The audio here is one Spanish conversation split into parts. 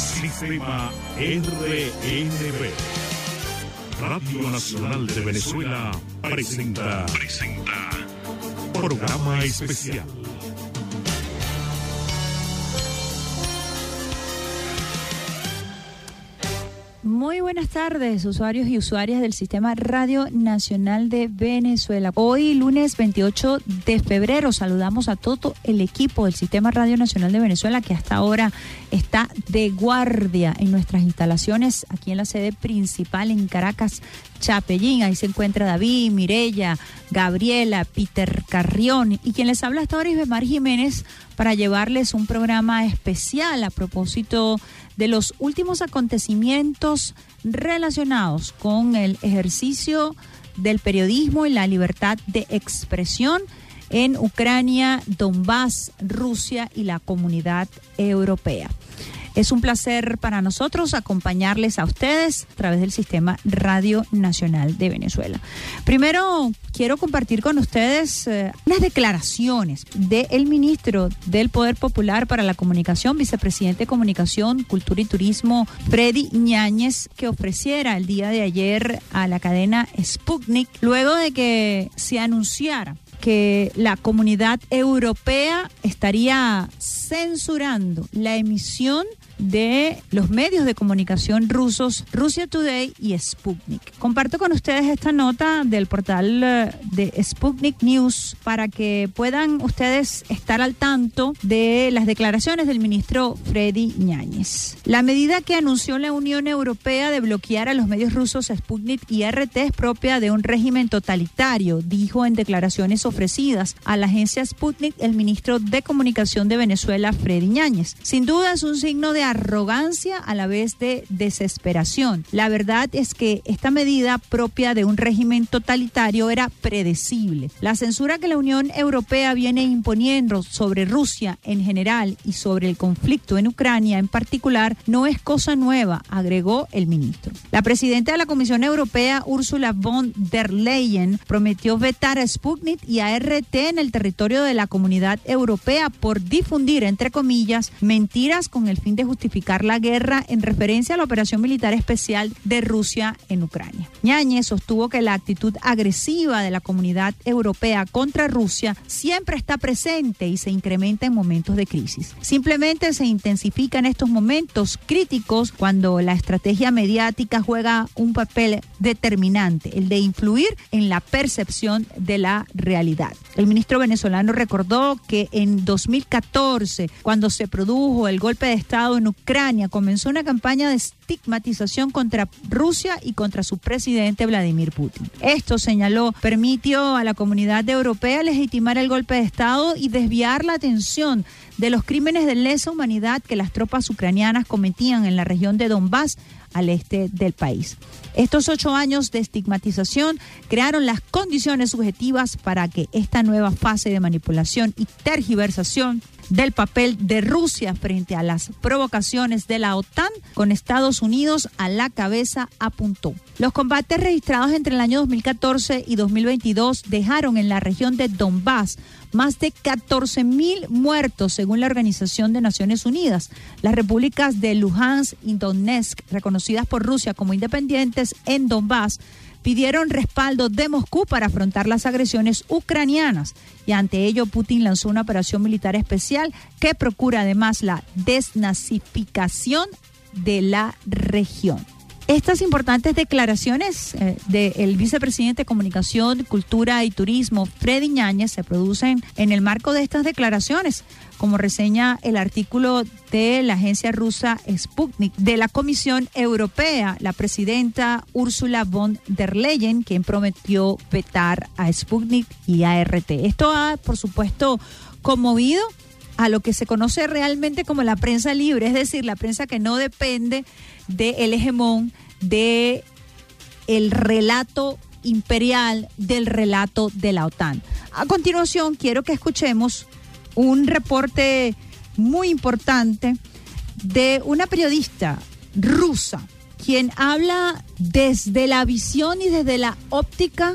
Sistema RNB. Radio Nacional de Venezuela presenta, presenta programa especial. Muy buenas tardes, usuarios y usuarias del Sistema Radio Nacional de Venezuela. Hoy, lunes 28 de febrero, saludamos a todo el equipo del Sistema Radio Nacional de Venezuela que hasta ahora está de guardia en nuestras instalaciones aquí en la sede principal en Caracas, Chapellín. Ahí se encuentra David, Mirella, Gabriela, Peter Carrión y quien les habla hasta ahora es Bemar Jiménez para llevarles un programa especial a propósito de los últimos acontecimientos relacionados con el ejercicio del periodismo y la libertad de expresión en Ucrania, Donbass, Rusia y la comunidad europea. Es un placer para nosotros acompañarles a ustedes a través del Sistema Radio Nacional de Venezuela. Primero, quiero compartir con ustedes eh, unas declaraciones del ministro del Poder Popular para la Comunicación, vicepresidente de Comunicación, Cultura y Turismo, Freddy Ñáñez, que ofreciera el día de ayer a la cadena Sputnik, luego de que se anunciara que la comunidad europea estaría censurando la emisión de los medios de comunicación rusos, Russia Today y Sputnik. Comparto con ustedes esta nota del portal eh, de Sputnik News para que puedan ustedes estar al tanto de las declaraciones del ministro Freddy Ñáñez. La medida que anunció la Unión Europea de bloquear a los medios rusos Sputnik y RT es propia de un régimen totalitario, dijo en declaraciones ofrecidas a la agencia Sputnik el ministro de Comunicación de Venezuela, Freddy Ñáñez. Sin duda es un signo de arrogancia a la vez de desesperación. La verdad es que esta medida propia de un régimen totalitario era predecible. La censura que la Unión Europea viene imponiendo sobre Rusia en general y sobre el conflicto en Ucrania en particular no es cosa nueva, agregó el ministro. La presidenta de la Comisión Europea, Ursula von der Leyen, prometió vetar a Sputnik y a RT en el territorio de la comunidad europea por difundir, entre comillas, mentiras con el fin de justificar la guerra en referencia a la operación militar especial de Rusia en Ucrania. Ñañez sostuvo que la actitud agresiva de la comunidad europea contra Rusia siempre está presente y se incrementa en momentos de crisis. Simplemente se intensifica en estos momentos críticos cuando la estrategia mediática juega un papel determinante, el de influir en la percepción de la realidad. El ministro venezolano recordó que en 2014, cuando se produjo el golpe de Estado en Ucrania, comenzó una campaña de estigmatización contra Rusia y contra su presidente Vladimir Putin. Esto, señaló, permitió a la comunidad europea legitimar el golpe de Estado y desviar la atención de los crímenes de lesa humanidad que las tropas ucranianas cometían en la región de Donbass al este del país. Estos ocho años de estigmatización crearon las condiciones subjetivas para que esta nueva fase de manipulación y tergiversación del papel de Rusia frente a las provocaciones de la OTAN con Estados Unidos a la cabeza apuntó. Los combates registrados entre el año 2014 y 2022 dejaron en la región de Donbass más de 14 mil muertos según la Organización de Naciones Unidas. Las repúblicas de Luhansk y Donetsk, reconocidas por Rusia como independientes en Donbass, pidieron respaldo de Moscú para afrontar las agresiones ucranianas y ante ello Putin lanzó una operación militar especial que procura además la desnazificación de la región. Estas importantes declaraciones eh, del vicepresidente de Comunicación, Cultura y Turismo, Freddy Ñáñez, se producen en el marco de estas declaraciones, como reseña el artículo de la agencia rusa Sputnik, de la Comisión Europea, la presidenta Ursula von der Leyen, quien prometió vetar a Sputnik y a RT. Esto ha, por supuesto, conmovido a lo que se conoce realmente como la prensa libre, es decir, la prensa que no depende del hegemón de el relato imperial del relato de la OTAN. A continuación, quiero que escuchemos un reporte muy importante de una periodista rusa, quien habla desde la visión y desde la óptica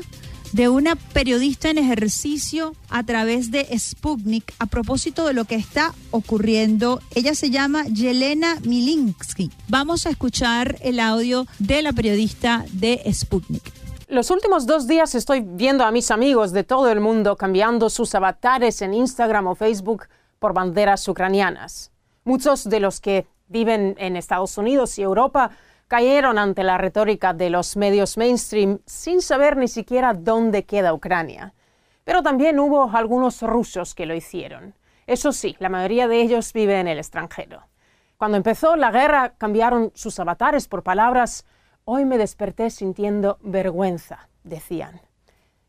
de una periodista en ejercicio a través de Sputnik a propósito de lo que está ocurriendo. Ella se llama Yelena Milinsky. Vamos a escuchar el audio de la periodista de Sputnik. Los últimos dos días estoy viendo a mis amigos de todo el mundo cambiando sus avatares en Instagram o Facebook por banderas ucranianas. Muchos de los que viven en Estados Unidos y Europa cayeron ante la retórica de los medios mainstream sin saber ni siquiera dónde queda Ucrania. Pero también hubo algunos rusos que lo hicieron. Eso sí, la mayoría de ellos vive en el extranjero. Cuando empezó la guerra cambiaron sus avatares por palabras Hoy me desperté sintiendo vergüenza, decían.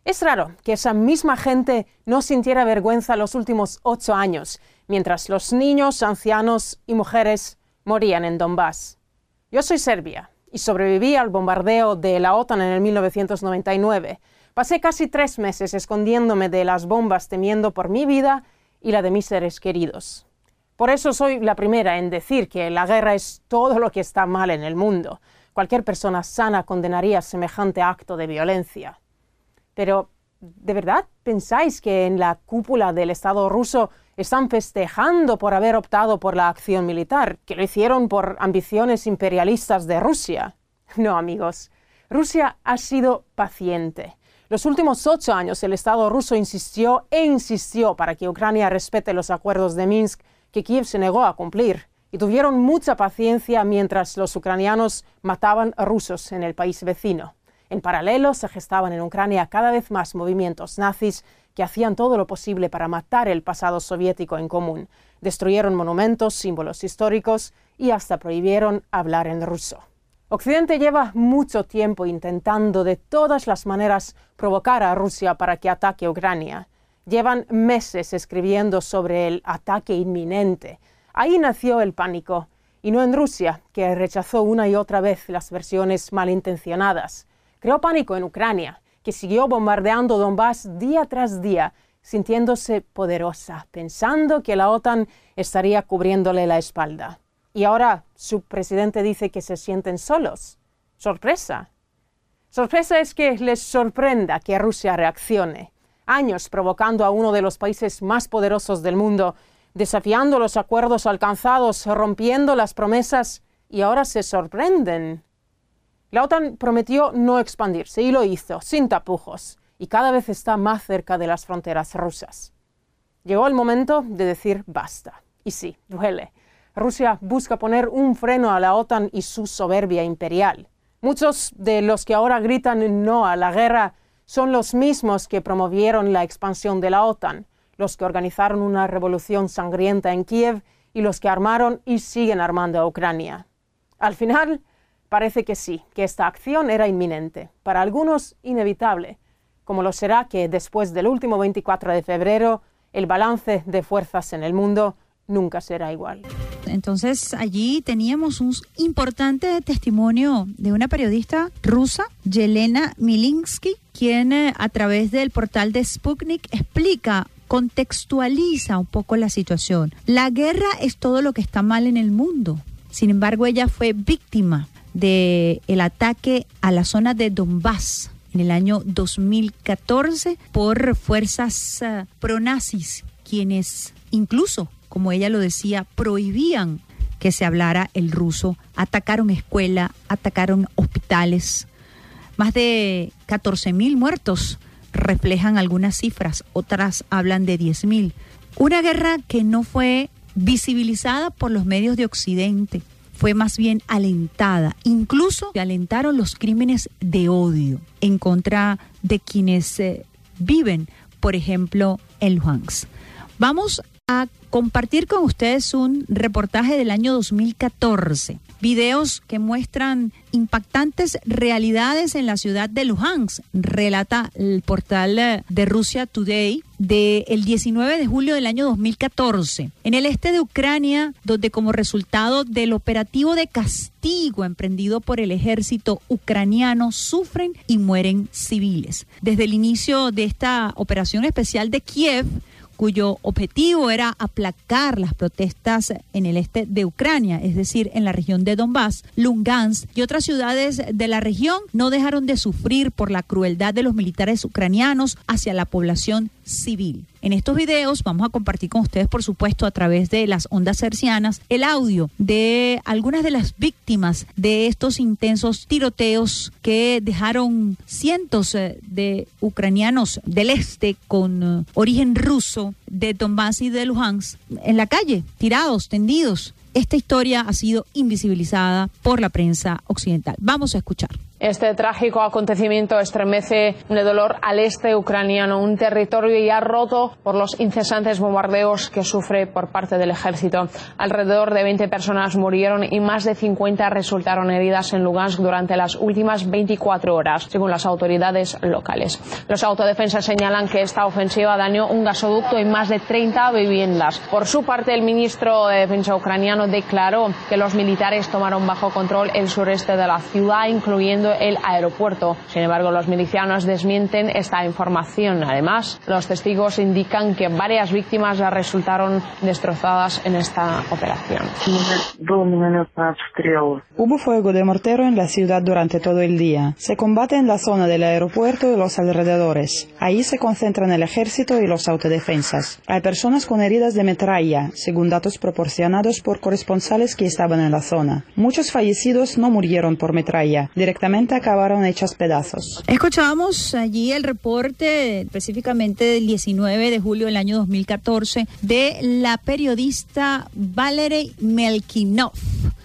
Es raro que esa misma gente no sintiera vergüenza los últimos ocho años, mientras los niños, ancianos y mujeres morían en Donbass. Yo soy serbia y sobreviví al bombardeo de la OTAN en el 1999. Pasé casi tres meses escondiéndome de las bombas temiendo por mi vida y la de mis seres queridos. Por eso soy la primera en decir que la guerra es todo lo que está mal en el mundo. Cualquier persona sana condenaría semejante acto de violencia. Pero, ¿de verdad pensáis que en la cúpula del Estado ruso están festejando por haber optado por la acción militar, que lo hicieron por ambiciones imperialistas de Rusia. No, amigos, Rusia ha sido paciente. Los últimos ocho años el Estado ruso insistió e insistió para que Ucrania respete los acuerdos de Minsk que Kiev se negó a cumplir. Y tuvieron mucha paciencia mientras los ucranianos mataban rusos en el país vecino. En paralelo se gestaban en Ucrania cada vez más movimientos nazis que hacían todo lo posible para matar el pasado soviético en común. Destruyeron monumentos, símbolos históricos y hasta prohibieron hablar en ruso. Occidente lleva mucho tiempo intentando de todas las maneras provocar a Rusia para que ataque Ucrania. Llevan meses escribiendo sobre el ataque inminente. Ahí nació el pánico, y no en Rusia, que rechazó una y otra vez las versiones malintencionadas. Creó pánico en Ucrania, que siguió bombardeando Donbass día tras día, sintiéndose poderosa, pensando que la OTAN estaría cubriéndole la espalda. Y ahora su presidente dice que se sienten solos. Sorpresa. Sorpresa es que les sorprenda que Rusia reaccione. Años provocando a uno de los países más poderosos del mundo, desafiando los acuerdos alcanzados, rompiendo las promesas, y ahora se sorprenden. La OTAN prometió no expandirse y lo hizo, sin tapujos, y cada vez está más cerca de las fronteras rusas. Llegó el momento de decir basta. Y sí, duele. Rusia busca poner un freno a la OTAN y su soberbia imperial. Muchos de los que ahora gritan no a la guerra son los mismos que promovieron la expansión de la OTAN, los que organizaron una revolución sangrienta en Kiev y los que armaron y siguen armando a Ucrania. Al final, Parece que sí, que esta acción era inminente, para algunos inevitable, como lo será que después del último 24 de febrero el balance de fuerzas en el mundo nunca será igual. Entonces allí teníamos un importante testimonio de una periodista rusa, Yelena Milinsky, quien eh, a través del portal de Sputnik explica contextualiza un poco la situación. La guerra es todo lo que está mal en el mundo. Sin embargo, ella fue víctima del el ataque a la zona de Donbass en el año 2014 por fuerzas uh, pronazis, quienes incluso, como ella lo decía, prohibían que se hablara el ruso, atacaron escuela, atacaron hospitales. Más de 14 mil muertos reflejan algunas cifras, otras hablan de 10 mil. Una guerra que no fue visibilizada por los medios de Occidente, fue más bien alentada. Incluso alentaron los crímenes de odio en contra de quienes eh, viven, por ejemplo, en Luhansk. Vamos a compartir con ustedes un reportaje del año 2014 videos que muestran impactantes realidades en la ciudad de Luhansk, relata el portal eh, de Rusia Today del 19 de julio del año 2014, en el este de Ucrania, donde como resultado del operativo de castigo emprendido por el ejército ucraniano sufren y mueren civiles. Desde el inicio de esta operación especial de Kiev, cuyo objetivo era aplacar las protestas en el este de Ucrania, es decir, en la región de Donbass, Lugansk y otras ciudades de la región, no dejaron de sufrir por la crueldad de los militares ucranianos hacia la población civil. En estos videos vamos a compartir con ustedes, por supuesto, a través de las ondas hercianas, el audio de algunas de las víctimas de estos intensos tiroteos que dejaron cientos eh, de ucranianos del este con eh, origen ruso de Donbass y de Luhansk en la calle, tirados, tendidos. Esta historia ha sido invisibilizada por la prensa occidental. Vamos a escuchar. Este trágico acontecimiento estremece de dolor al este ucraniano, un territorio ya roto por los incesantes bombardeos que sufre por parte del ejército. Alrededor de 20 personas murieron y más de 50 resultaron heridas en Lugansk durante las últimas 24 horas, según las autoridades locales. Los autodefensas señalan que esta ofensiva dañó un gasoducto y más de 30 viviendas. Por su parte, el ministro de Defensa ucraniano declaró que los militares tomaron bajo control el sureste de la ciudad, incluyendo el aeropuerto. Sin embargo, los milicianos desmienten esta información. Además, los testigos indican que varias víctimas ya resultaron destrozadas en esta operación. Hubo fuego de mortero en la ciudad durante todo el día. Se combate en la zona del aeropuerto y los alrededores. Ahí se concentran el ejército y los autodefensas. Hay personas con heridas de metralla, según datos proporcionados por corresponsales que estaban en la zona. Muchos fallecidos no murieron por metralla, directamente acabaron hechas pedazos. Escuchábamos allí el reporte específicamente del 19 de julio del año 2014 de la periodista Valery Melkinov.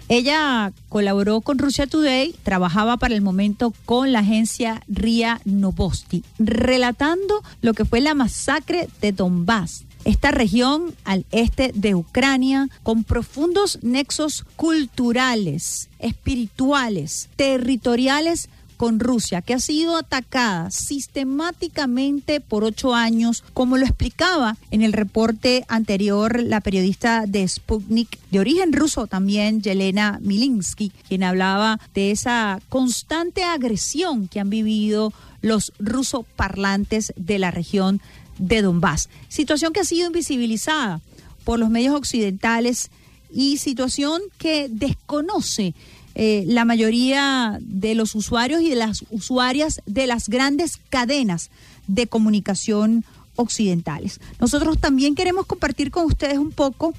Ella colaboró con Russia Today, trabajaba para el momento con la agencia RIA Novosti, relatando lo que fue la masacre de Donbass esta región al este de Ucrania con profundos nexos culturales, espirituales, territoriales con Rusia, que ha sido atacada sistemáticamente por ocho años, como lo explicaba en el reporte anterior la periodista de Sputnik, de origen ruso también, Yelena Milinsky, quien hablaba de esa constante agresión que han vivido los rusoparlantes de la región de Donbass. Situación que ha sido invisibilizada por los medios occidentales y situación que desconoce eh, la mayoría de los usuarios y de las usuarias de las grandes cadenas de comunicación occidentales. Nosotros también queremos compartir con ustedes un poco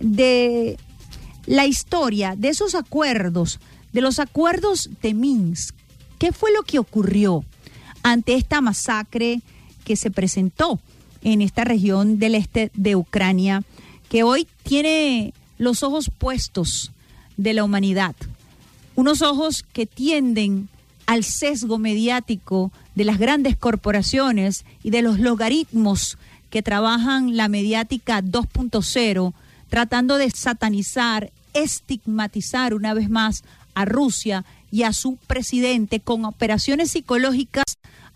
de la historia de esos acuerdos, de los acuerdos de Minsk. ¿Qué fue lo que ocurrió ante esta masacre? Que se presentó en esta región del este de Ucrania, que hoy tiene los ojos puestos de la humanidad, unos ojos que tienden al sesgo mediático de las grandes corporaciones y de los logaritmos que trabajan la mediática 2.0, tratando de satanizar, estigmatizar una vez más a Rusia y a su presidente con operaciones psicológicas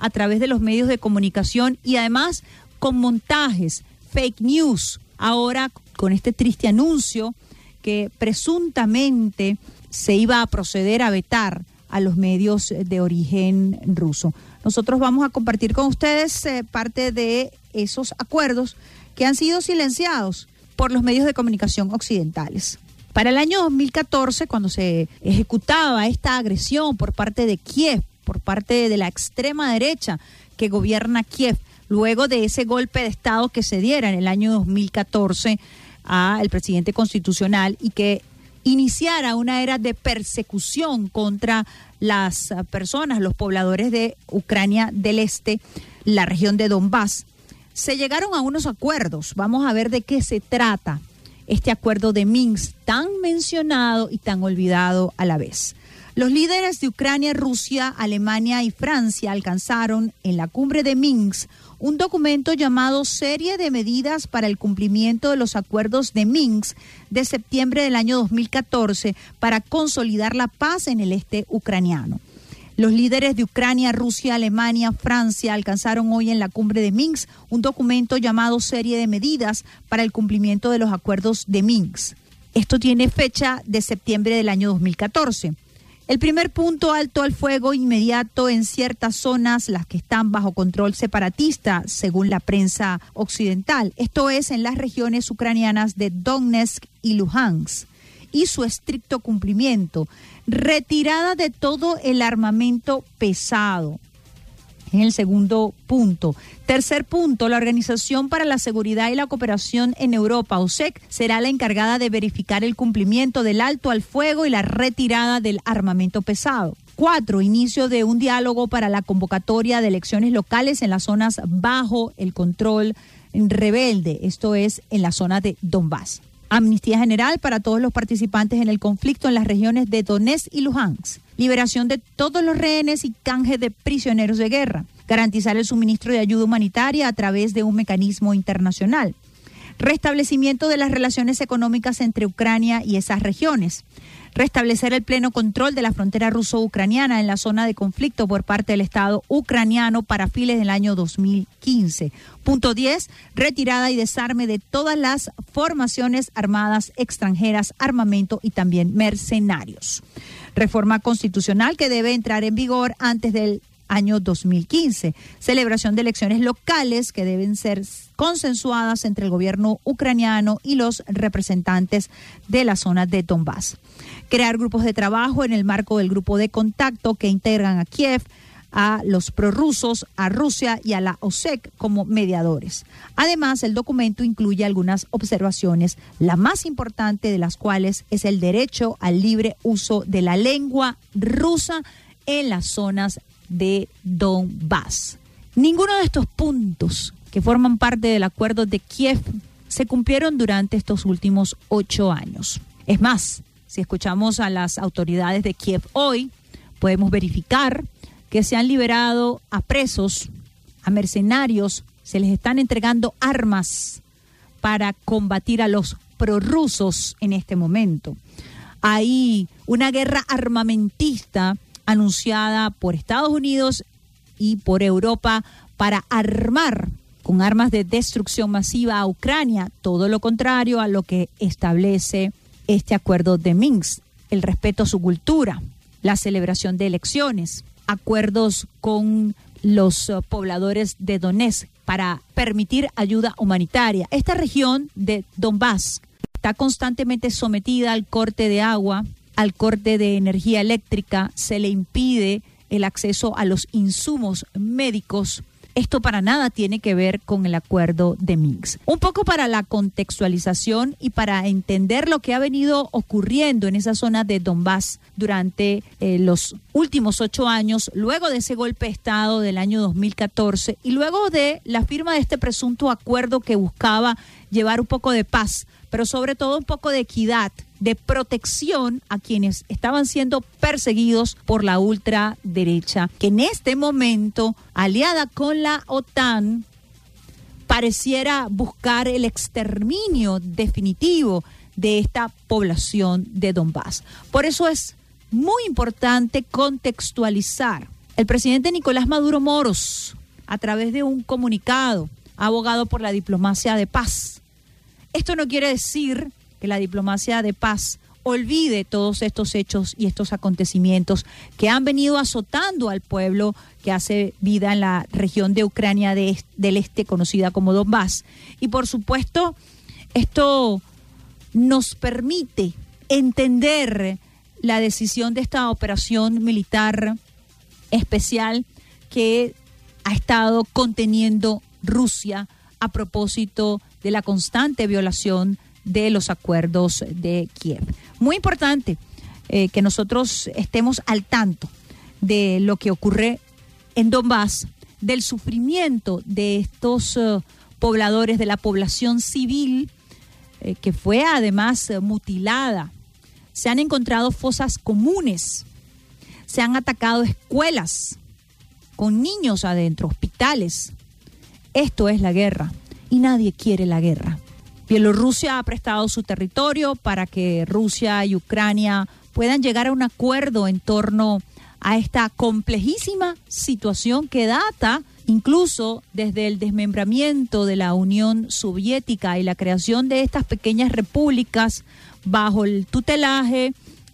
a través de los medios de comunicación y además con montajes, fake news, ahora con este triste anuncio que presuntamente se iba a proceder a vetar a los medios de origen ruso. Nosotros vamos a compartir con ustedes eh, parte de esos acuerdos que han sido silenciados por los medios de comunicación occidentales. Para el año 2014, cuando se ejecutaba esta agresión por parte de Kiev por parte de la extrema derecha que gobierna Kiev, luego de ese golpe de Estado que se diera en el año 2014 al presidente constitucional y que iniciara una era de persecución contra las personas, los pobladores de Ucrania del Este, la región de Donbass. Se llegaron a unos acuerdos. Vamos a ver de qué se trata este acuerdo de Minsk tan mencionado y tan olvidado a la vez. Los líderes de Ucrania, Rusia, Alemania y Francia alcanzaron en la cumbre de Minsk un documento llamado Serie de Medidas para el Cumplimiento de los Acuerdos de Minsk de septiembre del año 2014 para consolidar la paz en el este ucraniano. Los líderes de Ucrania, Rusia, Alemania, Francia alcanzaron hoy en la cumbre de Minsk un documento llamado Serie de Medidas para el Cumplimiento de los Acuerdos de Minsk. Esto tiene fecha de septiembre del año 2014. El primer punto, alto al fuego inmediato en ciertas zonas, las que están bajo control separatista, según la prensa occidental. Esto es en las regiones ucranianas de Donetsk y Luhansk. Y su estricto cumplimiento. Retirada de todo el armamento pesado en el segundo punto. Tercer punto, la Organización para la Seguridad y la Cooperación en Europa, OSEC, será la encargada de verificar el cumplimiento del alto al fuego y la retirada del armamento pesado. Cuatro, inicio de un diálogo para la convocatoria de elecciones locales en las zonas bajo el control rebelde, esto es en la zona de Donbass. Amnistía general para todos los participantes en el conflicto en las regiones de Donetsk y Luhansk liberación de todos los rehenes y canje de prisioneros de guerra, garantizar el suministro de ayuda humanitaria a través de un mecanismo internacional, restablecimiento de las relaciones económicas entre Ucrania y esas regiones, restablecer el pleno control de la frontera ruso-ucraniana en la zona de conflicto por parte del Estado ucraniano para fines del año 2015. Punto 10. Retirada y desarme de todas las formaciones armadas extranjeras, armamento y también mercenarios reforma constitucional que debe entrar en vigor antes del año 2015, celebración de elecciones locales que deben ser consensuadas entre el gobierno ucraniano y los representantes de la zona de Donbass, crear grupos de trabajo en el marco del grupo de contacto que integran a Kiev, a los prorrusos, a Rusia y a la OSEC como mediadores. Además, el documento incluye algunas observaciones, la más importante de las cuales es el derecho al libre uso de la lengua rusa en las zonas de Donbass. Ninguno de estos puntos que forman parte del acuerdo de Kiev se cumplieron durante estos últimos ocho años. Es más, si escuchamos a las autoridades de Kiev hoy, podemos verificar que se han liberado a presos, a mercenarios, se les están entregando armas para combatir a los prorrusos en este momento. Hay una guerra armamentista anunciada por Estados Unidos y por Europa para armar con armas de destrucción masiva a Ucrania, todo lo contrario a lo que establece este acuerdo de Minsk, el respeto a su cultura, la celebración de elecciones, acuerdos con los eh, pobladores de Donetsk para permitir ayuda humanitaria. Esta región de Donbass está constantemente sometida al corte de agua, al corte de energía eléctrica, se le impide el acceso a los insumos médicos esto para nada tiene que ver con el acuerdo de Minsk. Un poco para la contextualización y para entender lo que ha venido ocurriendo en esa zona de Donbass durante eh, los últimos ocho años, luego de ese golpe de Estado del año 2014 y luego de la firma de este presunto acuerdo que buscaba llevar un poco de paz, pero sobre todo un poco de equidad de protección a quienes estaban siendo perseguidos por la ultraderecha, que en este momento, aliada con la OTAN, pareciera buscar el exterminio definitivo de esta población de Donbass. Por eso es muy importante contextualizar. El presidente Nicolás Maduro Moros, a través de un comunicado, abogado por la diplomacia de paz. Esto no quiere decir que la diplomacia de paz olvide todos estos hechos y estos acontecimientos que han venido azotando al pueblo que hace vida en la región de Ucrania del Este, conocida como Donbass. Y por supuesto, esto nos permite entender la decisión de esta operación militar especial que ha estado conteniendo Rusia a propósito de la constante violación de los acuerdos de Kiev. Muy importante eh, que nosotros estemos al tanto de lo que ocurre en Donbass, del sufrimiento de estos eh, pobladores, de la población civil, eh, que fue además mutilada. Se han encontrado fosas comunes, se han atacado escuelas con niños adentro, hospitales. Esto es la guerra y nadie quiere la guerra. Bielorrusia ha prestado su territorio para que Rusia y Ucrania puedan llegar a un acuerdo en torno a esta complejísima situación que data incluso desde el desmembramiento de la Unión Soviética y la creación de estas pequeñas repúblicas bajo el tutelaje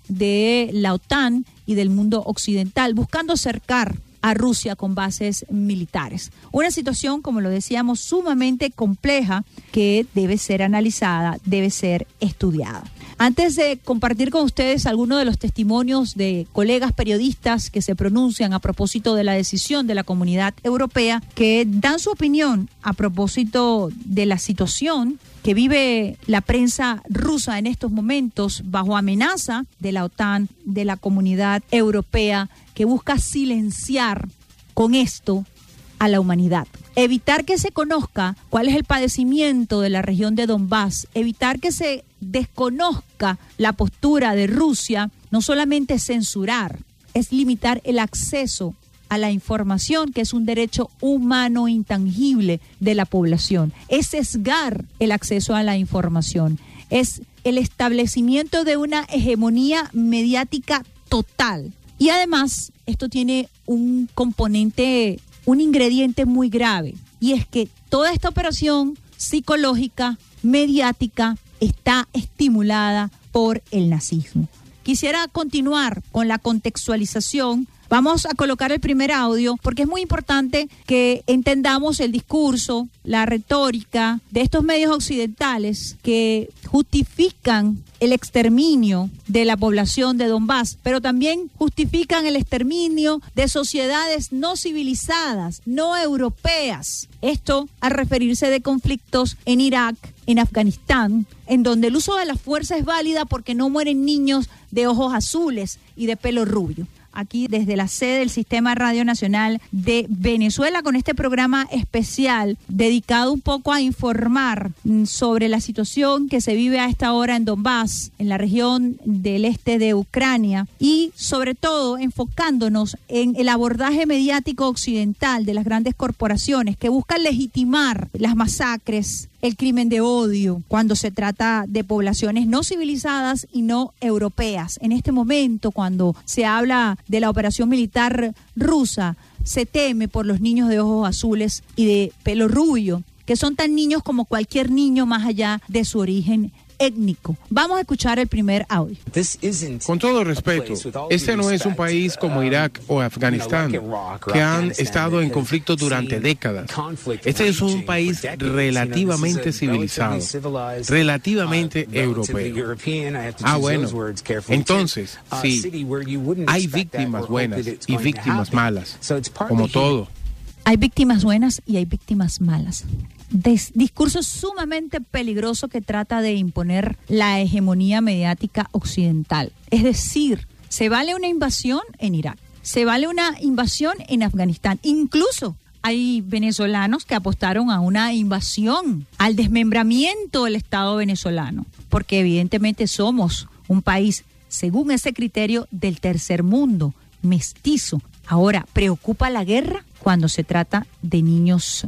de la OTAN y del mundo occidental, buscando acercar a Rusia con bases militares. Una situación, como lo decíamos, sumamente compleja que debe ser analizada, debe ser estudiada. Antes de compartir con ustedes algunos de los testimonios de colegas periodistas que se pronuncian a propósito de la decisión de la comunidad europea, que dan su opinión a propósito de la situación que vive la prensa rusa en estos momentos bajo amenaza de la OTAN, de la comunidad europea, que busca silenciar con esto a la humanidad. Evitar que se conozca cuál es el padecimiento de la región de Donbass, evitar que se desconozca la postura de Rusia, no solamente censurar, es limitar el acceso a la información, que es un derecho humano intangible de la población. Es sesgar el acceso a la información. Es el establecimiento de una hegemonía mediática total. Y además, esto tiene un componente, un ingrediente muy grave, y es que toda esta operación psicológica, mediática, está estimulada por el nazismo. Quisiera continuar con la contextualización Vamos a colocar el primer audio porque es muy importante que entendamos el discurso, la retórica de estos medios occidentales que justifican el exterminio de la población de Donbass, pero también justifican el exterminio de sociedades no civilizadas, no europeas. Esto al referirse de conflictos en Irak, en Afganistán, en donde el uso de la fuerza es válida porque no mueren niños de ojos azules y de pelo rubio aquí desde la sede del Sistema Radio Nacional de Venezuela con este programa especial dedicado un poco a informar sobre la situación que se vive a esta hora en Donbass, en la región del este de Ucrania y sobre todo enfocándonos en el abordaje mediático occidental de las grandes corporaciones que buscan legitimar las masacres, el crimen de odio cuando se trata de poblaciones no civilizadas y no europeas. En este momento, cuando se habla de la operación militar rusa, se teme por los niños de ojos azules y de pelo rubio, que son tan niños como cualquier niño más allá de su origen étnico. Vamos a escuchar el primer audio. Con todo respeto, este no es un país como Irak o Afganistán, que han estado en conflicto durante décadas. Este es un país relativamente civilizado, relativamente europeo. Ah, bueno. Entonces, sí, hay víctimas buenas y víctimas malas, como todo. Hay víctimas buenas y hay víctimas malas discurso sumamente peligroso que trata de imponer la hegemonía mediática occidental. Es decir, se vale una invasión en Irak, se vale una invasión en Afganistán, incluso hay venezolanos que apostaron a una invasión, al desmembramiento del Estado venezolano, porque evidentemente somos un país, según ese criterio, del tercer mundo, mestizo. Ahora, ¿preocupa la guerra cuando se trata de niños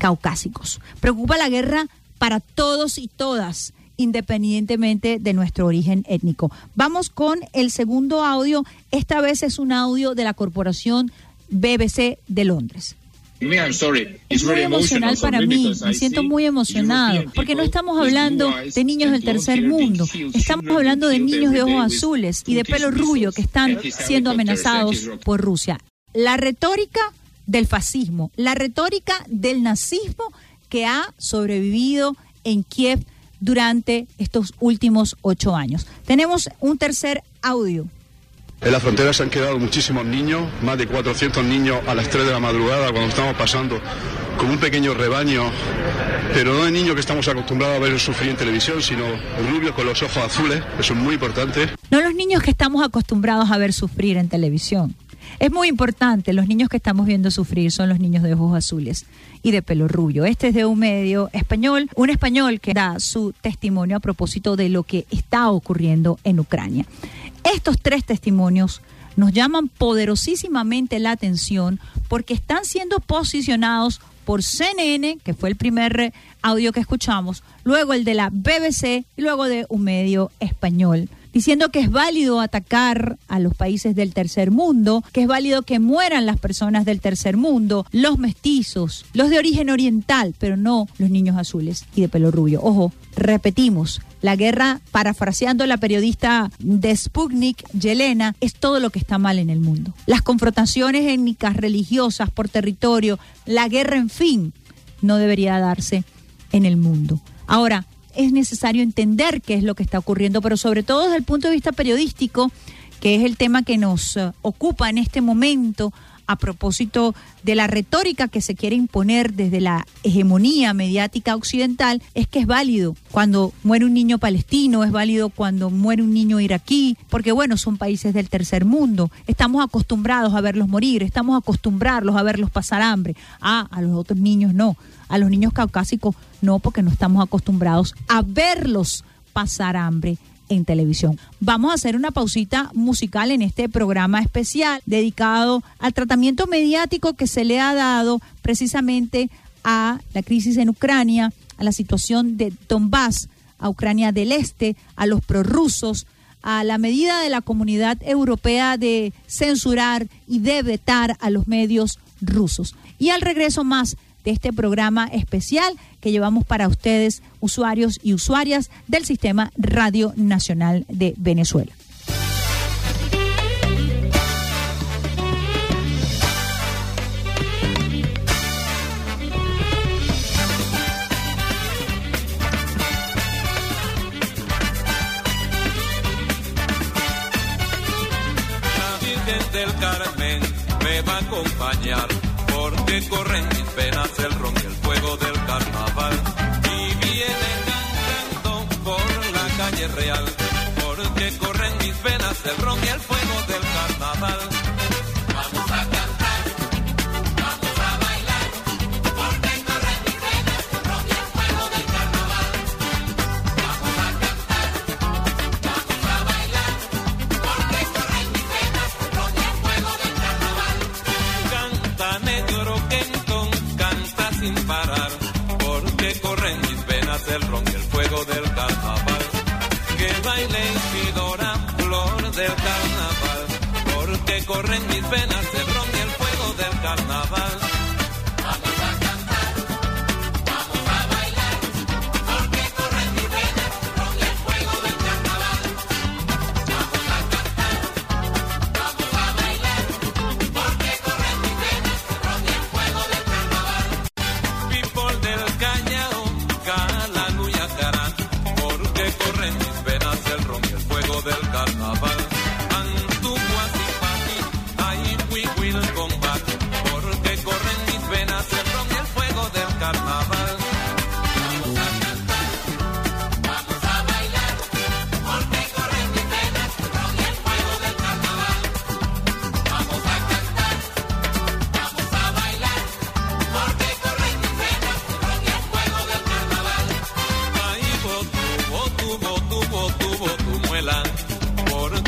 caucásicos. Preocupa la guerra para todos y todas, independientemente de nuestro origen étnico. Vamos con el segundo audio. Esta vez es un audio de la corporación BBC de Londres. Es muy emocional para mí, me siento muy emocionado, porque no estamos hablando de niños del tercer mundo, estamos hablando de niños de ojos azules y de pelo rubio que están siendo amenazados por Rusia. La retórica del fascismo, la retórica del nazismo que ha sobrevivido en Kiev durante estos últimos ocho años. Tenemos un tercer audio. En la frontera se han quedado muchísimos niños, más de 400 niños a las 3 de la madrugada cuando estamos pasando con un pequeño rebaño, pero no de niños que estamos acostumbrados a ver sufrir en televisión, sino rubios con los ojos azules, eso es muy importante. No los niños que estamos acostumbrados a ver sufrir en televisión. Es muy importante, los niños que estamos viendo sufrir son los niños de ojos azules y de pelo rubio. Este es de un medio español, un español que da su testimonio a propósito de lo que está ocurriendo en Ucrania. Estos tres testimonios nos llaman poderosísimamente la atención porque están siendo posicionados por CNN, que fue el primer audio que escuchamos, luego el de la BBC y luego de un medio español diciendo que es válido atacar a los países del tercer mundo, que es válido que mueran las personas del tercer mundo, los mestizos, los de origen oriental, pero no los niños azules y de pelo rubio. Ojo, repetimos, La guerra, parafraseando la periodista de Sputnik, Yelena, es todo lo que está mal en el mundo. Las confrontaciones étnicas, religiosas, por territorio, la guerra, en fin, no debería darse en el mundo. Ahora, es necesario entender qué es lo que está ocurriendo, pero sobre todo desde el punto de vista periodístico, que es el tema que nos eh, ocupa en este momento a propósito de la retórica que se quiere imponer desde la hegemonía mediática occidental, es que es válido cuando muere un niño palestino, es válido cuando muere un niño iraquí, porque bueno, son países del tercer mundo. Estamos acostumbrados a verlos morir, estamos acostumbrados a verlos pasar hambre. Ah, a los otros niños no, a los niños caucásicos no, porque no estamos acostumbrados a verlos pasar hambre en televisión. Vamos a hacer una pausita musical en este programa especial dedicado al tratamiento mediático que se le ha dado precisamente a la crisis en Ucrania, a la situación de Donbass, a Ucrania del Este, a los prorrusos, a la medida de la comunidad europea de censurar y de vetar a los medios rusos. Y al regreso más de este programa especial que llevamos para ustedes, usuarios y usuarias del Sistema Radio Nacional de Venezuela. del Carmen me va a acompañar porque corren mis venas el ron y el carnaval. Y viene cantando por la calle real, porque corren mis venas el ron y el fuego del carnaval.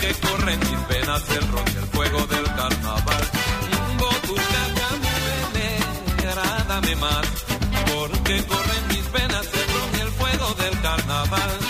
Porque corren mis venas el ron y el fuego del carnaval. Botu, cacamuele, agrádame más, porque corren mis venas el ron y el fuego del carnaval.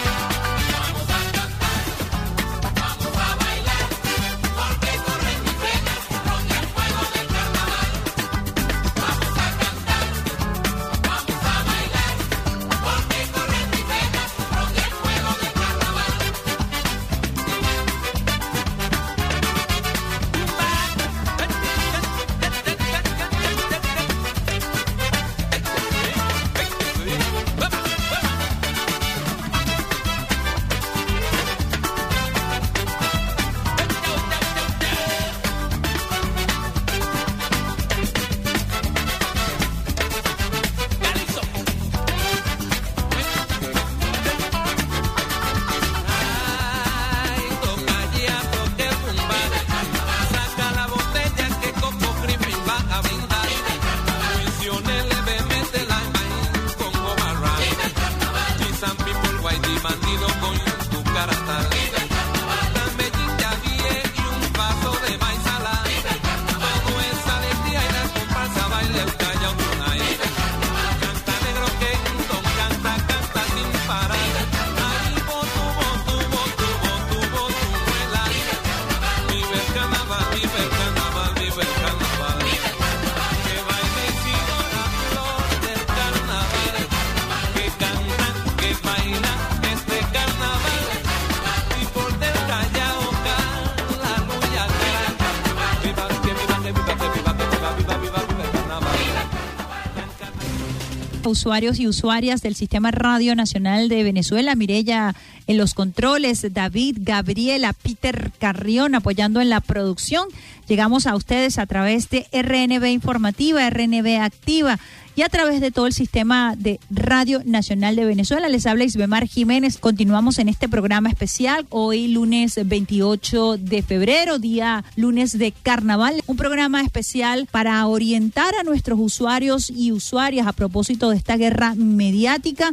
Usuarios y usuarias del Sistema Radio Nacional de Venezuela, Mirella en los controles, David, Gabriela, Peter Carrión apoyando en la producción. Llegamos a ustedes a través de RNB Informativa, RNB Activa y a través de todo el sistema de Radio Nacional de Venezuela. Les habla Isbemar Jiménez. Continuamos en este programa especial hoy lunes 28 de febrero, día lunes de carnaval. Un programa especial para orientar a nuestros usuarios y usuarias a propósito de esta guerra mediática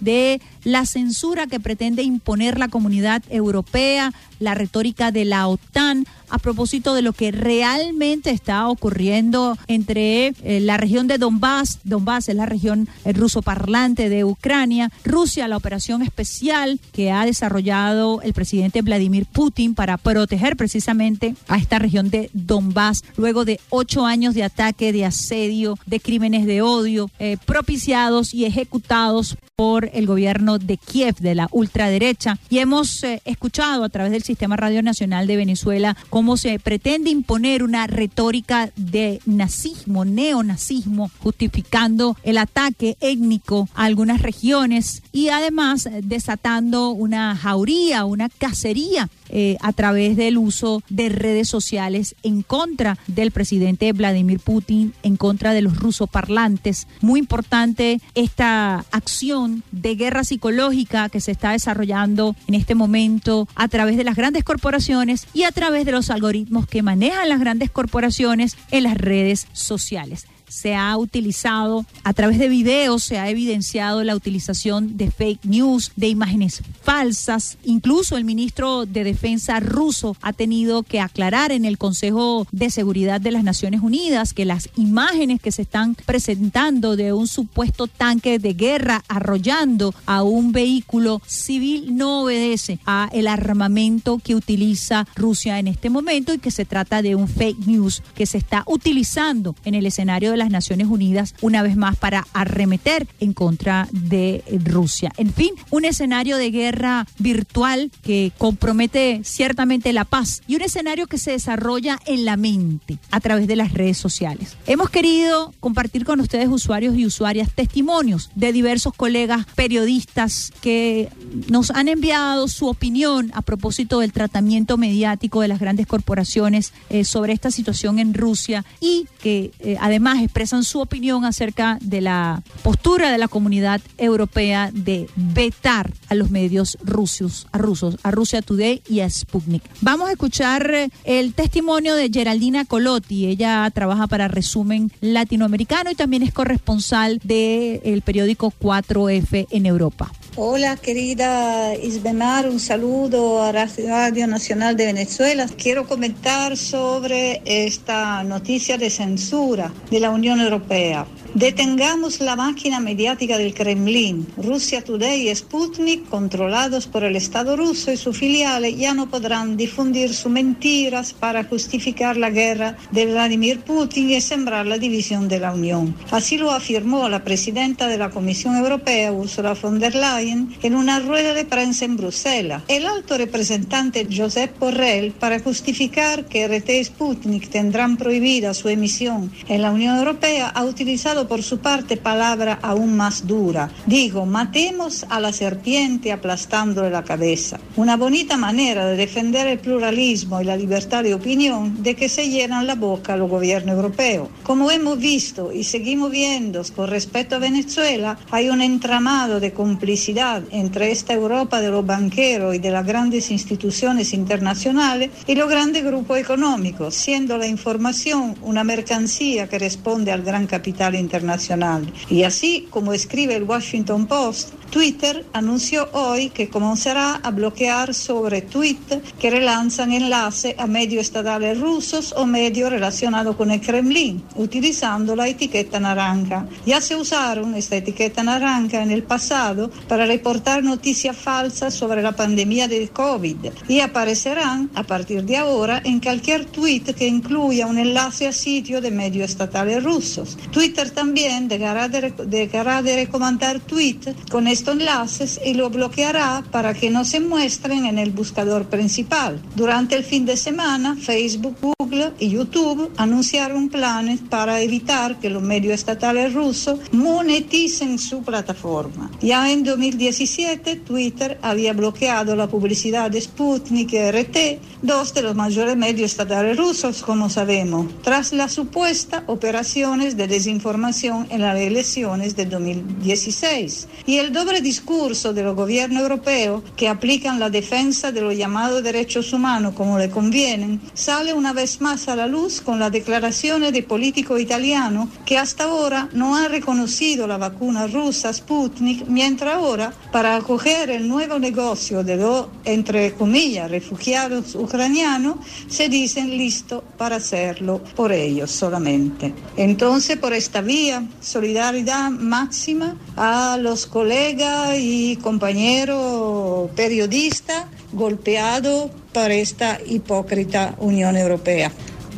de la censura que pretende imponer la comunidad europea, la retórica de la OTAN a propósito de lo que realmente está ocurriendo entre eh, la región de Donbass, Donbass es la región eh, ruso parlante de Ucrania, Rusia, la operación especial que ha desarrollado el presidente Vladimir Putin para proteger precisamente a esta región de Donbass luego de ocho años de ataque, de asedio, de crímenes de odio eh, propiciados y ejecutados por el gobierno de Kiev, de la ultraderecha. Y hemos escuchado a través del Sistema Radio Nacional de Venezuela, cómo se pretende imponer una retórica de nazismo, neonazismo, justificando el ataque étnico a algunas regiones y además desatando una jauría, una cacería eh, a través del uso de redes sociales en contra del presidente Vladimir Putin, en contra de los rusoparlantes. Muy importante esta acción de guerra psicológica que se está desarrollando en este momento a través de las grandes corporaciones y a través de los algoritmos que manejan las grandes corporaciones en las redes sociales se ha utilizado a través de videos, se ha evidenciado la utilización de fake news, de imágenes falsas. Incluso el ministro de Defensa ruso ha tenido que aclarar en el Consejo de Seguridad de las Naciones Unidas que las imágenes que se están presentando de un supuesto tanque de guerra arrollando a un vehículo civil no obedece a el armamento que utiliza Rusia en este momento y que se trata de un fake news que se está utilizando en el escenario de las Naciones Unidas una vez más para arremeter en contra de Rusia. En fin, un escenario de guerra virtual que compromete ciertamente la paz y un escenario que se desarrolla en la mente a través de las redes sociales. Hemos querido compartir con ustedes usuarios y usuarias testimonios de diversos colegas periodistas que nos han enviado su opinión a propósito del tratamiento mediático de las grandes corporaciones eh, sobre esta situación en Rusia y que eh, además expresan su opinión acerca de la postura de la comunidad europea de vetar a los medios rusos, a rusos, a Rusia Today y a Sputnik. Vamos a escuchar eh, el testimonio de Geraldina Colotti. Ella trabaja para Resumen Latinoamericano y también es corresponsal del periódico 4F en Europa. Hola, querida Isbemar, un saludo a Radio Nacional de Venezuela. Quiero comentar sobre esta noticia de censura de la Unión Europea. Detengamos la máquina mediática del Kremlin. Rusia Today y Sputnik, controlados por el Estado ruso y sus filiales, ya no podrán difundir sus mentiras para justificar la guerra de Vladimir Putin y sembrar la división de la Unión. Así lo afirmó la presidenta de la Comisión Europea, Ursula von der Leyen, en una rueda de prensa en Bruselas. El alto representante Josep Borrell, para justificar que RT y Sputnik tendrán prohibida su emisión en la Unión Europea, ha utilizado por su parte palabra aún más dura. Digo, matemos a la serpiente aplastándole la cabeza. Una bonita manera de defender el pluralismo y la libertad de opinión de que se llenan la boca los gobiernos europeos. Como hemos visto y seguimos viendo con respecto a Venezuela, hay un entramado de complicidad entre esta Europa de los banqueros y de las grandes instituciones internacionales y los grandes grupos económicos, siendo la información una mercancía que responde al gran capital internacional internacional. Y así como escribe el Washington Post, Twitter anunció hoy que comenzará a bloquear sobre tweets que relanzan enlace a medios estatales rusos o medios relacionados con el Kremlin, utilizando la etiqueta naranja. Ya se usaron esta etiqueta naranja en el pasado para reportar noticias falsas sobre la pandemia del COVID y aparecerán a partir de ahora en cualquier tweet que incluya un enlace a sitio de medios estatales rusos. Twitter también dejará de, dejará de recomendar tweets con estos enlaces y lo bloqueará para que no se muestren en el buscador principal. Durante el fin de semana, Facebook, Google y YouTube anunciaron planes para evitar que los medios estatales rusos moneticen su plataforma. Ya en 2017, Twitter había bloqueado la publicidad de Sputnik y RT, dos de los mayores medios estatales rusos, como sabemos, tras las supuestas operaciones de desinformación en las elecciones de 2016. Y el doble discurso de los gobiernos europeos que aplican la defensa de los llamados derechos humanos como le convienen, sale una vez más a la luz con las declaraciones de políticos italianos que hasta ahora no han reconocido la vacuna rusa Sputnik, mientras ahora, para acoger el nuevo negocio de los, entre comillas, refugiados ucranianos, se dicen listos para hacerlo por ellos solamente. Entonces, por esta vía, solidaridad máxima a los colegas y compañeros periodistas golpeados por esta hipócrita Unión Europea.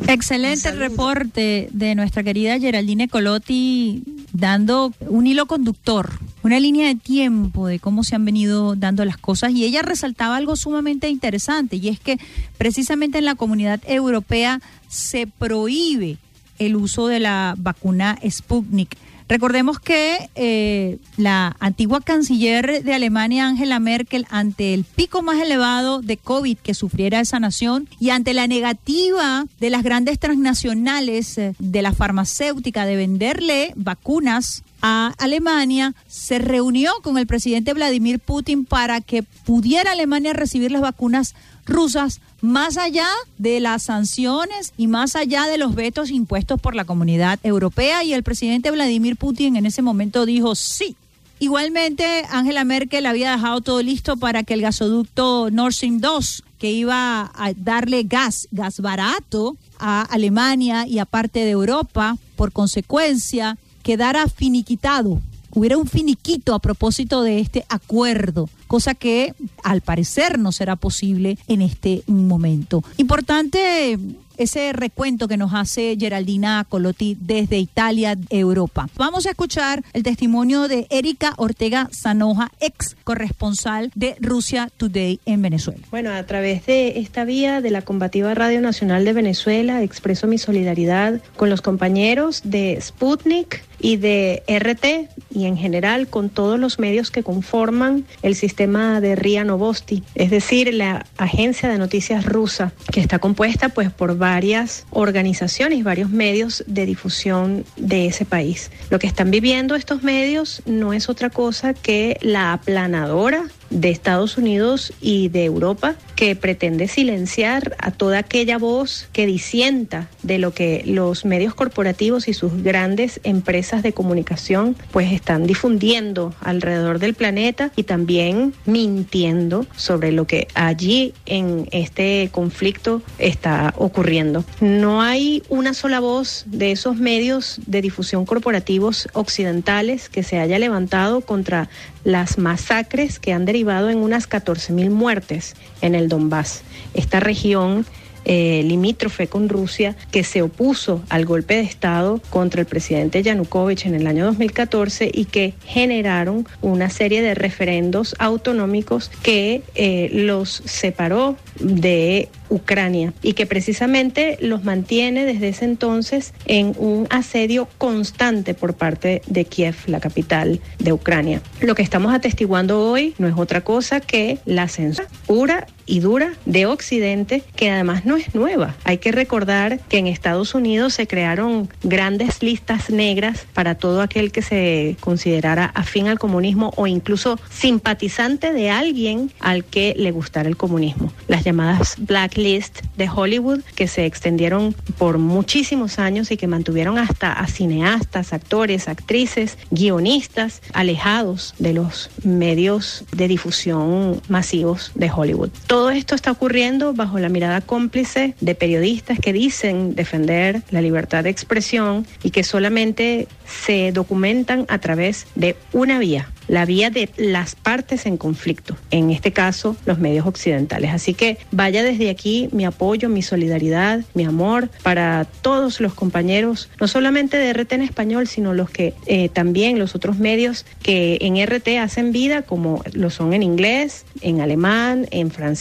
Excelente reporte de nuestra querida Geraldine Colotti dando un hilo conductor, una línea de tiempo de cómo se han venido dando las cosas y ella resaltaba algo sumamente interesante y es que precisamente en la comunidad europea se prohíbe el uso de la vacuna Sputnik. Recordemos que eh, la antigua canciller de Alemania, Angela Merkel, ante el pico más elevado de COVID que sufriera esa nación y ante la negativa de las grandes transnacionales eh, de la farmacéutica de venderle vacunas a Alemania, se reunió con el presidente Vladimir Putin para que pudiera Alemania recibir las vacunas rusas más allá de las sanciones y más allá de los vetos impuestos por la comunidad europea. Y el presidente Vladimir Putin en ese momento dijo sí. Igualmente, Angela Merkel había dejado todo listo para que el gasoducto Nord Stream 2, que iba a darle gas, gas barato a Alemania y a parte de Europa, por consecuencia, quedara finiquitado hubiera un finiquito a propósito de este acuerdo, cosa que al parecer no será posible en este momento. Importante ese recuento que nos hace Geraldina Colotti desde Italia, Europa. Vamos a escuchar el testimonio de Erika Ortega Zanoja, ex corresponsal de Rusia Today en Venezuela. Bueno, a través de esta vía de la combativa Radio Nacional de Venezuela expreso mi solidaridad con los compañeros de Sputnik y de RT y en general con todos los medios que conforman el sistema de RIA Novosti, es decir, la agencia de noticias rusa que está compuesta pues por varias organizaciones, varios medios de difusión de ese país. Lo que están viviendo estos medios no es otra cosa que la aplanadora de Estados Unidos y de Europa que pretende silenciar a toda aquella voz que disienta de lo que los medios corporativos y sus grandes empresas de comunicación pues están difundiendo alrededor del planeta y también mintiendo sobre lo que allí en este conflicto está ocurriendo. No hay una sola voz de esos medios de difusión corporativos occidentales que se haya levantado contra las masacres que han derivado en unas 14.000 muertes en el Donbass. Esta región eh, limítrofe con Rusia que se opuso al golpe de Estado contra el presidente Yanukovych en el año 2014 y que generaron una serie de referendos autonómicos que eh, los separó de Ucrania y que precisamente los mantiene desde ese entonces en un asedio constante por parte de Kiev, la capital de Ucrania. Lo que estamos atestiguando hoy no es otra cosa que la censura y dura de Occidente, que además no es nueva. Hay que recordar que en Estados Unidos se crearon grandes listas negras para todo aquel que se considerara afín al comunismo o incluso simpatizante de alguien al que le gustara el comunismo. Las llamadas blacklist de Hollywood que se extendieron por muchísimos años y que mantuvieron hasta a cineastas, actores, actrices, guionistas alejados de los medios de difusión masivos de Hollywood. Todo esto está ocurriendo bajo la mirada cómplice de periodistas que dicen defender la libertad de expresión y que solamente se documentan a través de una vía, la vía de las partes en conflicto, en este caso los medios occidentales. Así que vaya desde aquí mi apoyo, mi solidaridad, mi amor para todos los compañeros, no solamente de RT en español, sino los que eh, también los otros medios que en RT hacen vida, como lo son en inglés, en alemán, en francés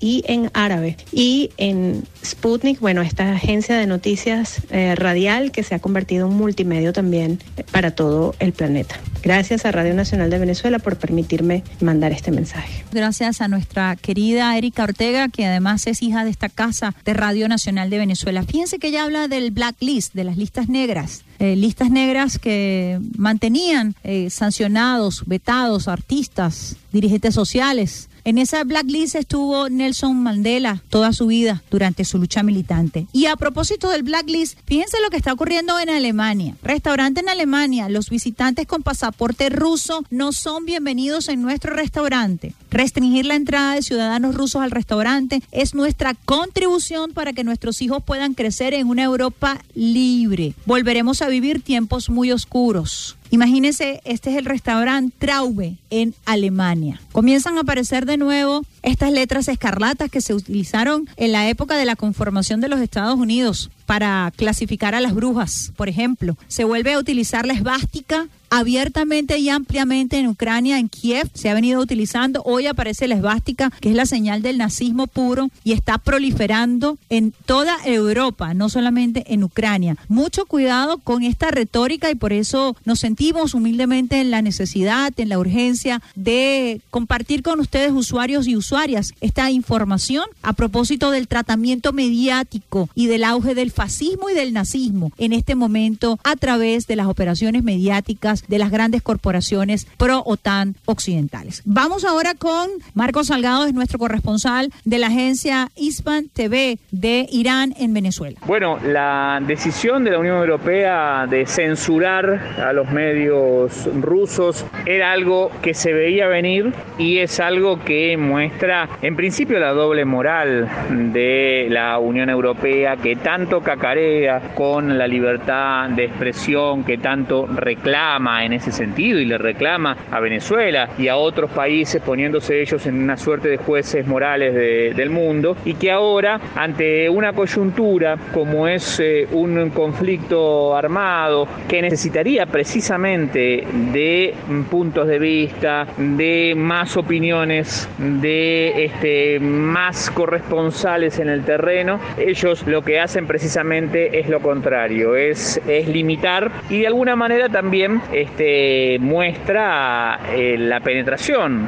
y en árabe. Y en Sputnik, bueno, esta agencia de noticias eh, radial que se ha convertido en multimedio también para todo el planeta. Gracias a Radio Nacional de Venezuela por permitirme mandar este mensaje. Gracias a nuestra querida Erika Ortega, que además es hija de esta casa de Radio Nacional de Venezuela. Fíjense que ella habla del blacklist, de las listas negras. Eh, listas negras que mantenían eh, sancionados, vetados, artistas, dirigentes sociales, en esa blacklist estuvo Nelson Mandela toda su vida durante su lucha militante. Y a propósito del blacklist, fíjense lo que está ocurriendo en Alemania. Restaurante en Alemania, los visitantes con pasaporte ruso no son bienvenidos en nuestro restaurante. Restringir la entrada de ciudadanos rusos al restaurante es nuestra contribución para que nuestros hijos puedan crecer en una Europa libre. Volveremos a vivir tiempos muy oscuros. Imagínense, este es el restaurante Traube en Alemania. Comienzan a aparecer de nuevo estas letras escarlatas que se utilizaron en la época de la conformación de los Estados Unidos para clasificar a las brujas, por ejemplo. Se vuelve a utilizar la esvástica abiertamente y ampliamente en Ucrania, en Kiev, se ha venido utilizando. Hoy aparece la esvástica, que es la señal del nazismo puro, y está proliferando en toda Europa, no solamente en Ucrania. Mucho cuidado con esta retórica y por eso nos sentimos humildemente en la necesidad, en la urgencia de compartir con ustedes, usuarios y usuarias, esta información a propósito del tratamiento mediático y del auge del fascismo y del nazismo en este momento a través de las operaciones mediáticas de las grandes corporaciones pro-OTAN occidentales. Vamos ahora con Marcos Salgado, es nuestro corresponsal de la agencia ISPAN TV de Irán en Venezuela. Bueno, la decisión de la Unión Europea de censurar a los medios rusos era algo que se veía venir y es algo que muestra en principio la doble moral de la Unión Europea que tanto cacarea con la libertad de expresión, que tanto reclama en ese sentido y le reclama a Venezuela y a otros países poniéndose ellos en una suerte de jueces morales del mundo y que ahora ante una coyuntura como es eh, un conflicto armado que necesitaría precisamente de puntos de vista, de más opiniones, de este, más corresponsales en el terreno, ellos lo que hacen precisamente es lo contrario, es, es limitar y de alguna manera también este, muestra eh, la penetración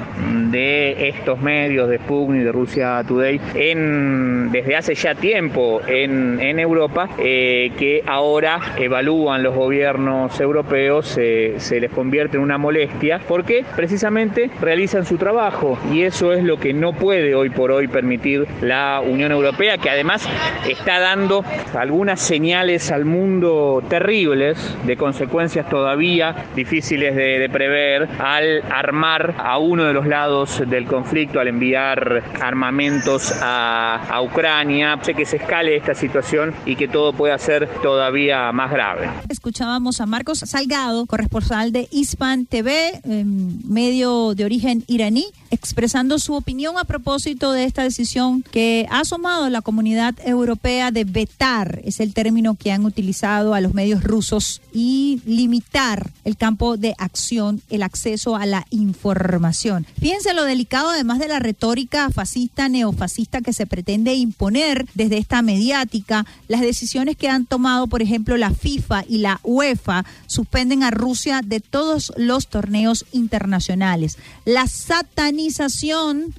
de estos medios de Sputnik, de Rusia Today, en, desde hace ya tiempo en, en Europa, eh, que ahora evalúan los gobiernos europeos, se les convierte en una molestia, porque precisamente realizan su trabajo y eso es lo que no puede hoy por hoy permitir la Unión Europea, que además está dando algunas señales al mundo terribles, de consecuencias todavía difíciles de, prever, al armar a uno de los lados del conflicto, al enviar armamentos a, Ucrania, sé que se escale esta situación y que todo pueda ser todavía más grave. Escuchábamos a Marcos Salgado, corresponsal de Hispan TV, medio de origen iraní, expresando su opinión a propósito de esta decisión que ha asomado la comunidad europea de vetar, es el término que han utilizado a los medios rusos, y limitar el campo de acción, el acceso a la información. Fíjense lo delicado, además de la retórica fascista, neofascista que se pretende imponer desde esta mediática, las decisiones que han tomado, por ejemplo, la FIFA y la UEFA suspenden a Rusia de todos los torneos internacionales. La satanización,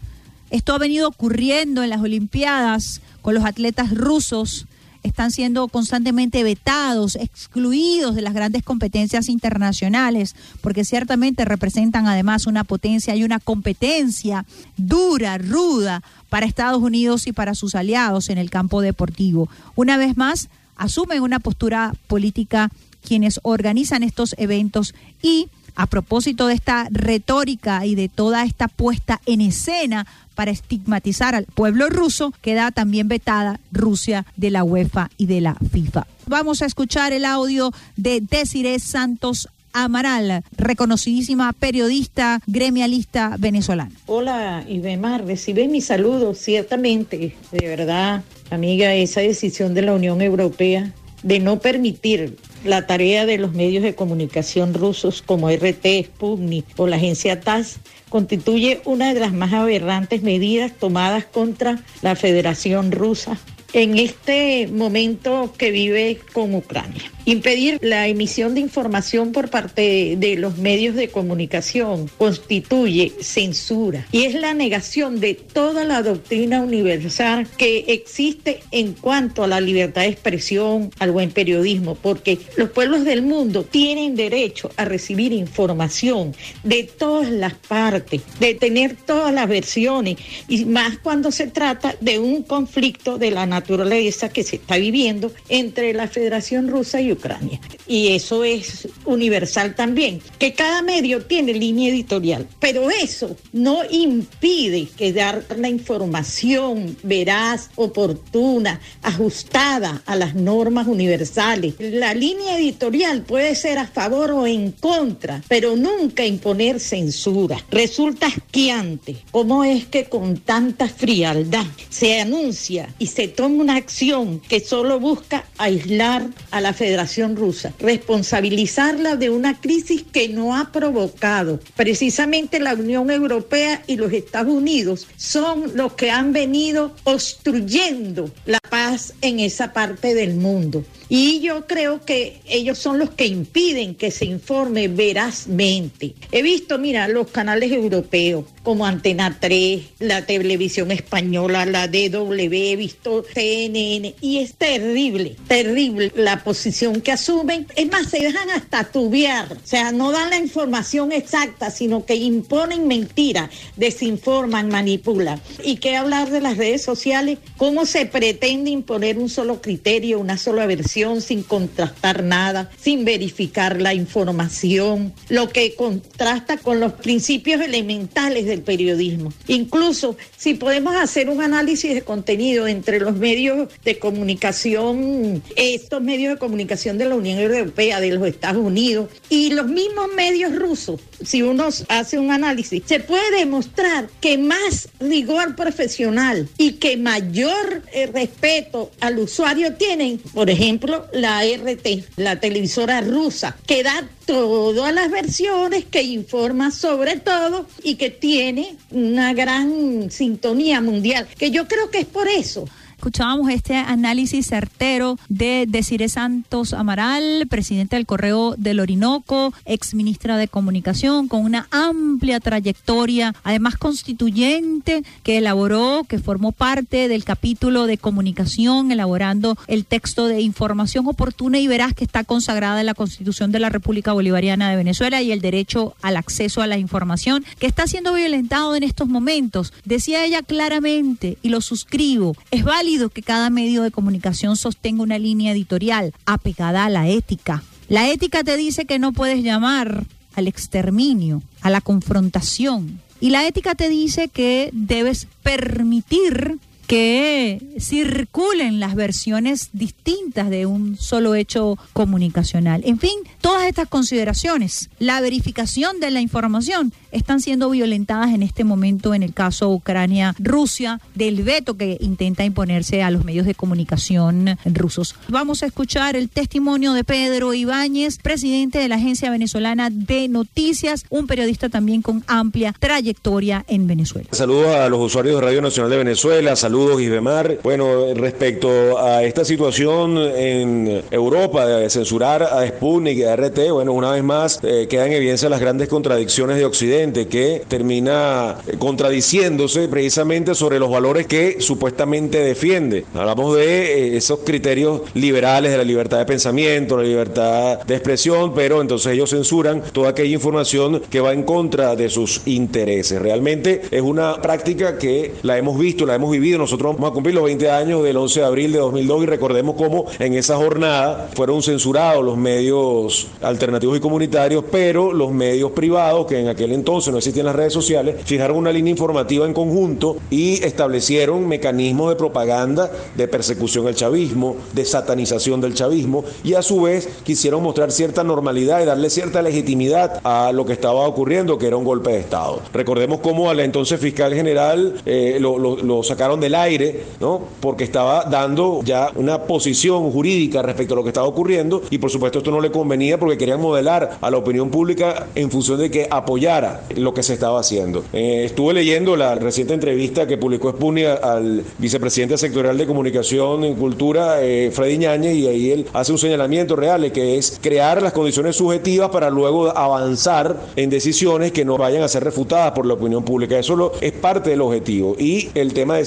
esto ha venido ocurriendo en las Olimpiadas con los atletas rusos están siendo constantemente vetados, excluidos de las grandes competencias internacionales, porque ciertamente representan además una potencia y una competencia dura, ruda para Estados Unidos y para sus aliados en el campo deportivo. Una vez más, asumen una postura política quienes organizan estos eventos y A propósito de esta retórica y de toda esta puesta en escena para estigmatizar al pueblo ruso, queda también vetada Rusia de la UEFA y de la FIFA. Vamos a escuchar el audio de Desiree Santos Amaral, reconocidísima periodista gremialista venezolana. Hola, Ibemar, recibe mi saludo, ciertamente, de verdad, amiga, esa decisión de la Unión Europea de no permitir la tarea de los medios de comunicación rusos como RT, Sputnik o la agencia TASS constituye una de las más aberrantes medidas tomadas contra la Federación Rusa en este momento que vive con Ucrania. Impedir la emisión de información por parte de los medios de comunicación. Constituye censura. Y es la negación de toda la doctrina universal que existe en cuanto a la libertad de expresión, al buen periodismo, porque los pueblos del mundo tienen derecho a recibir información de todas las partes, de tener todas las versiones y más cuando se trata de un conflicto de la naturaleza que se está viviendo entre la Federación Rusa y Ucrania. Y eso es universal también, que cada medio tiene línea editorial, pero eso no impide que dar la información veraz, oportuna, ajustada a las normas universales. La línea editorial puede ser a favor o en contra, pero nunca imponer censura. Resulta asqueante cómo es que con tanta frialdad se anuncia y se toma una acción que solo busca aislar a la Federación Rusa, responsabilizarla de una crisis que no ha provocado. Precisamente la Unión Europea y los Estados Unidos son los que han venido obstruyendo la paz en esa parte del mundo. Y yo creo que ellos son los que impiden que se informe verazmente. He visto, mira, los canales europeos como Antena 3, la televisión española, la DW, he visto CNN y es terrible, terrible la posición que asumen. Es más, se dejan hasta tubear, o sea, no dan la información exacta, sino que imponen mentiras, desinforman, manipulan. ¿Y qué hablar de las redes sociales? ¿Cómo se pretende imponer un solo criterio, una sola versión? Sin contrastar nada, sin verificar la información, lo que contrasta con los principios elementales del periodismo. Incluso si podemos hacer un análisis de contenido entre los medios de comunicación, estos medios de comunicación de la Unión Europea, de los Estados Unidos y los mismos medios rusos, si uno hace un análisis, se puede demostrar que más rigor profesional y que mayor eh, respeto al usuario tienen, por ejemplo, la RT, la televisora rusa, que da todas las versiones, que informa sobre todo y que tiene una gran sintonía mundial, que yo creo que es por eso Escuchábamos este análisis certero de Desire Santos Amaral, presidente del Correo del Orinoco, ex ministra de Comunicación, con una amplia trayectoria, además constituyente, que elaboró, que formó parte del capítulo de comunicación, elaborando el texto de información oportuna y veraz que está consagrada en la Constitución de la República Bolivariana de Venezuela y el derecho al acceso a la información, que está siendo violentado en estos momentos. Decía ella claramente, y lo suscribo, es válido que cada medio de comunicación sostenga una línea editorial apegada a la ética. La ética te dice que no puedes llamar al exterminio, a la confrontación. Y la ética te dice que debes permitir que circulen las versiones distintas de un solo hecho comunicacional. En fin, todas estas consideraciones, la verificación de la información, están siendo violentadas en este momento en el caso Ucrania-Rusia del veto que intenta imponerse a los medios de comunicación rusos. Vamos a escuchar el testimonio de Pedro Ibáñez, presidente de la Agencia Venezolana de Noticias, un periodista también con amplia trayectoria en Venezuela. Saludos a los usuarios de Radio Nacional de Venezuela, Saludos, Isbemar. Bueno, respecto a esta situación en Europa de censurar a Sputnik y a RT, bueno, una vez más eh, quedan en evidencia las grandes contradicciones de Occidente que termina contradiciéndose precisamente sobre los valores que supuestamente defiende. Hablamos de eh, esos criterios liberales de la libertad de pensamiento, la libertad de expresión, pero entonces ellos censuran toda aquella información que va en contra de sus intereses. Realmente es una práctica que la hemos visto, la hemos vivido nosotros vamos a cumplir los 20 años del 11 de abril de 2002 y recordemos cómo en esa jornada fueron censurados los medios alternativos y comunitarios, pero los medios privados, que en aquel entonces no existían las redes sociales, fijaron una línea informativa en conjunto y establecieron mecanismos de propaganda, de persecución al chavismo, de satanización del chavismo y a su vez quisieron mostrar cierta normalidad y darle cierta legitimidad a lo que estaba ocurriendo, que era un golpe de Estado. Recordemos cómo a la entonces fiscal general eh, lo, lo sacaron del aire, ¿no? Porque estaba dando ya una posición jurídica respecto a lo que estaba ocurriendo y por supuesto esto no le convenía porque querían modelar a la opinión pública en función de que apoyara lo que se estaba haciendo. Eh, estuve leyendo la reciente entrevista que publicó Spuni al vicepresidente sectorial de comunicación en cultura, eh, Freddy Ñañez, y ahí él hace un señalamiento real que es crear las condiciones subjetivas para luego avanzar en decisiones que no vayan a ser refutadas por la opinión pública. Eso es parte del objetivo. Y el tema de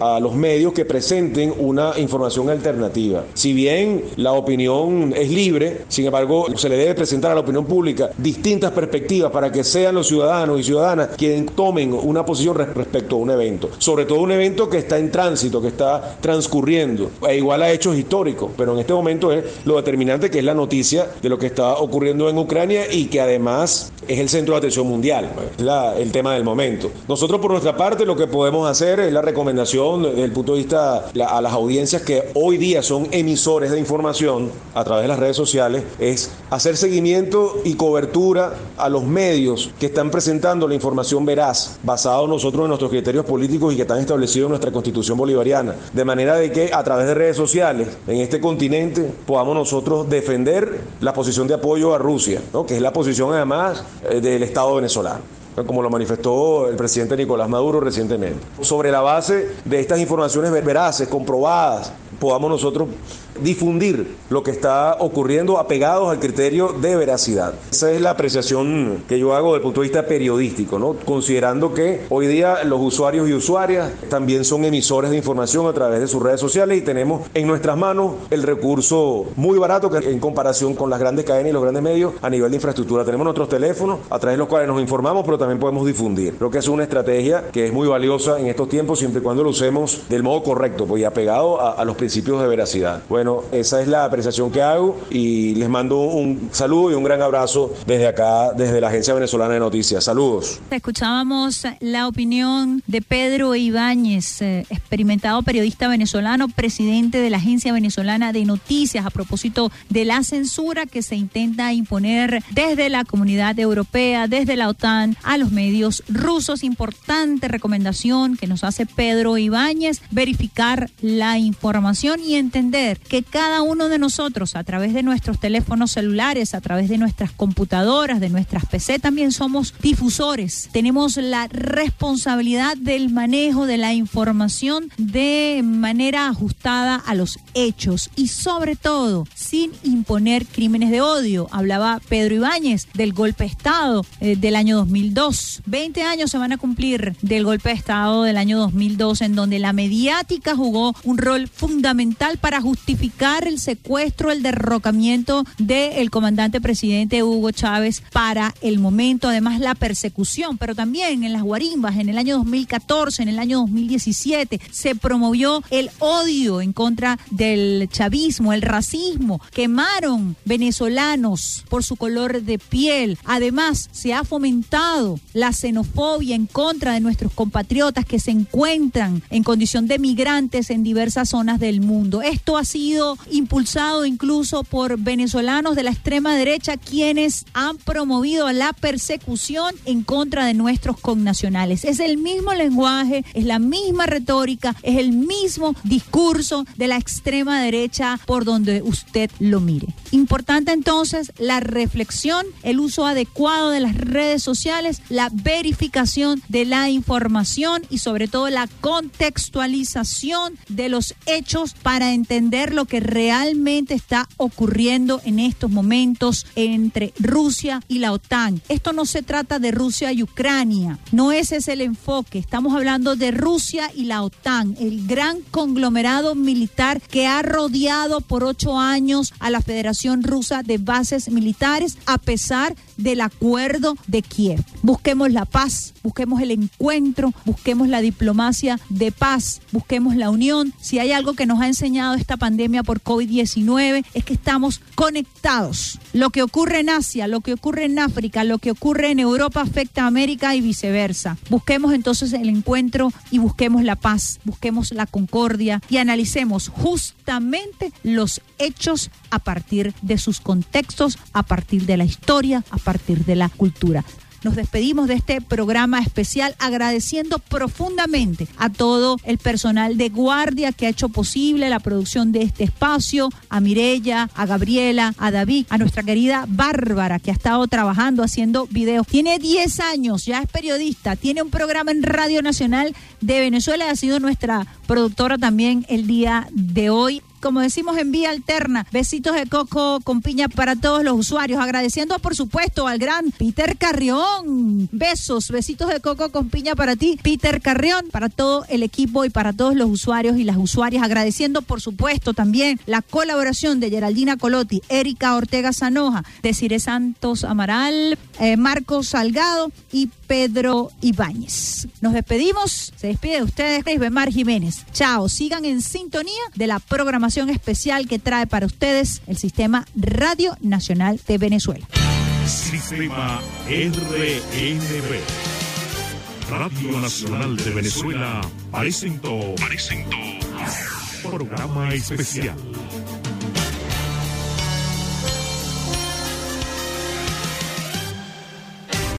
a los medios que presenten una información alternativa. Si bien la opinión es libre, sin embargo, se le debe presentar a la opinión pública distintas perspectivas para que sean los ciudadanos y ciudadanas quienes tomen una posición respecto a un evento. Sobre todo un evento que está en tránsito, que está transcurriendo, e igual a hechos históricos, pero en este momento es lo determinante que es la noticia de lo que está ocurriendo en Ucrania y que además es el centro de atención mundial, es el tema del momento. Nosotros por nuestra parte lo que podemos hacer es la recomendación desde el punto de vista a las audiencias que hoy día son emisores de información a través de las redes sociales, es hacer seguimiento y cobertura a los medios que están presentando la información veraz, basado nosotros en nuestros criterios políticos y que están establecidos en nuestra constitución bolivariana. De manera de que a través de redes sociales en este continente podamos nosotros defender la posición de apoyo a Rusia, que es la posición además eh, del Estado venezolano como lo manifestó el presidente Nicolás Maduro recientemente. Sobre la base de estas informaciones veraces, comprobadas, podamos nosotros difundir lo que está ocurriendo apegados al criterio de veracidad. Esa es la apreciación que yo hago desde el punto de vista periodístico, ¿no? considerando que hoy día los usuarios y usuarias también son emisores de información a través de sus redes sociales y tenemos en nuestras manos el recurso muy barato que en comparación con las grandes cadenas y los grandes medios a nivel de infraestructura. Tenemos nuestros teléfonos a través de los cuales nos informamos, pero también podemos difundir. Creo que es una estrategia que es muy valiosa en estos tiempos siempre y cuando lo usemos del modo correcto, pues apegado a, a los principios de veracidad. Bueno, esa es la apreciación que hago y les mando un saludo y un gran abrazo desde acá, desde la Agencia Venezolana de Noticias. Saludos. Escuchábamos la opinión de Pedro Ibáñez, eh, experimentado periodista venezolano, presidente de la Agencia Venezolana de Noticias, a propósito de la censura que se intenta imponer desde la comunidad europea, desde la OTAN, a los medios rusos. Importante recomendación que nos hace Pedro Ibáñez, verificar la información y entender que cada uno de nosotros, a través de nuestros teléfonos celulares, a través de nuestras computadoras, de nuestras PC, también somos difusores. Tenemos la responsabilidad del manejo de la información de manera ajustada a los hechos y sobre todo sin imponer crímenes de odio. Hablaba Pedro Ibáñez del golpe de Estado eh, del año 2002. 20 años se van a cumplir del golpe de Estado del año 2002 en donde la mediática jugó un rol fundamental para justificar el secuestro, el derrocamiento del comandante presidente Hugo Chávez para el momento, además la persecución, pero también en las guarimbas en el año 2014, en el año 2017, se promovió el odio en contra del chavismo, el racismo, quemaron venezolanos por su color de piel, además se ha fomentado la xenofobia en contra de nuestros compatriotas que se encuentran en condición de migrantes en diversas zonas del mundo. Esto ha sido impulsado incluso por venezolanos de la extrema derecha quienes han promovido la persecución en contra de nuestros connacionales. Es el mismo lenguaje, es la misma retórica, es el mismo discurso de la extrema derecha por donde usted lo mire. Importante entonces la reflexión, el uso adecuado de las redes sociales, la verificación de la información y sobre todo la contextualización de los hechos para entender lo que realmente está ocurriendo en estos momentos entre Rusia y la OTAN. Esto no se trata de Rusia y Ucrania, no ese es el enfoque. Estamos hablando de Rusia y la OTAN, el gran conglomerado militar que ha rodeado por ocho años a la Federación Rusa de bases militares, a pesar del acuerdo de Kiev. Busquemos la paz, busquemos el encuentro, busquemos la diplomacia de paz, busquemos la unión. Si hay algo que nos ha enseñado esta pandemia por COVID-19 es que estamos conectados. Lo que ocurre en Asia, lo que ocurre en África, lo que ocurre en Europa afecta a América y viceversa. Busquemos entonces el encuentro y busquemos la paz, busquemos la concordia y analicemos justamente los hechos a partir de sus contextos, a partir de la historia, a partir de la cultura. Nos despedimos de este programa especial agradeciendo profundamente a todo el personal de guardia que ha hecho posible la producción de este espacio, a Mirella, a Gabriela, a David, a nuestra querida Bárbara que ha estado trabajando haciendo videos. Tiene 10 años, ya es periodista, tiene un programa en Radio Nacional de Venezuela, ha sido nuestra productora también el día de hoy como decimos en vía alterna, besitos de coco con piña para todos los usuarios, agradeciendo por supuesto al gran Peter Carrión. Besos, besitos de coco con piña para ti, Peter Carrión, para todo el equipo y para todos los usuarios y las usuarias, agradeciendo por supuesto también la colaboración de Geraldina Colotti, Erika Ortega Sanoja, Desire Santos Amaral, eh, Marcos Salgado y Pedro Ibáñez. Nos despedimos, se despide de ustedes, Bemar Jiménez. Chao, sigan en sintonía de la programación especial que trae para ustedes el Sistema Radio Nacional de Venezuela. Sistema RNB. Radio Nacional de Venezuela presentó programa especial.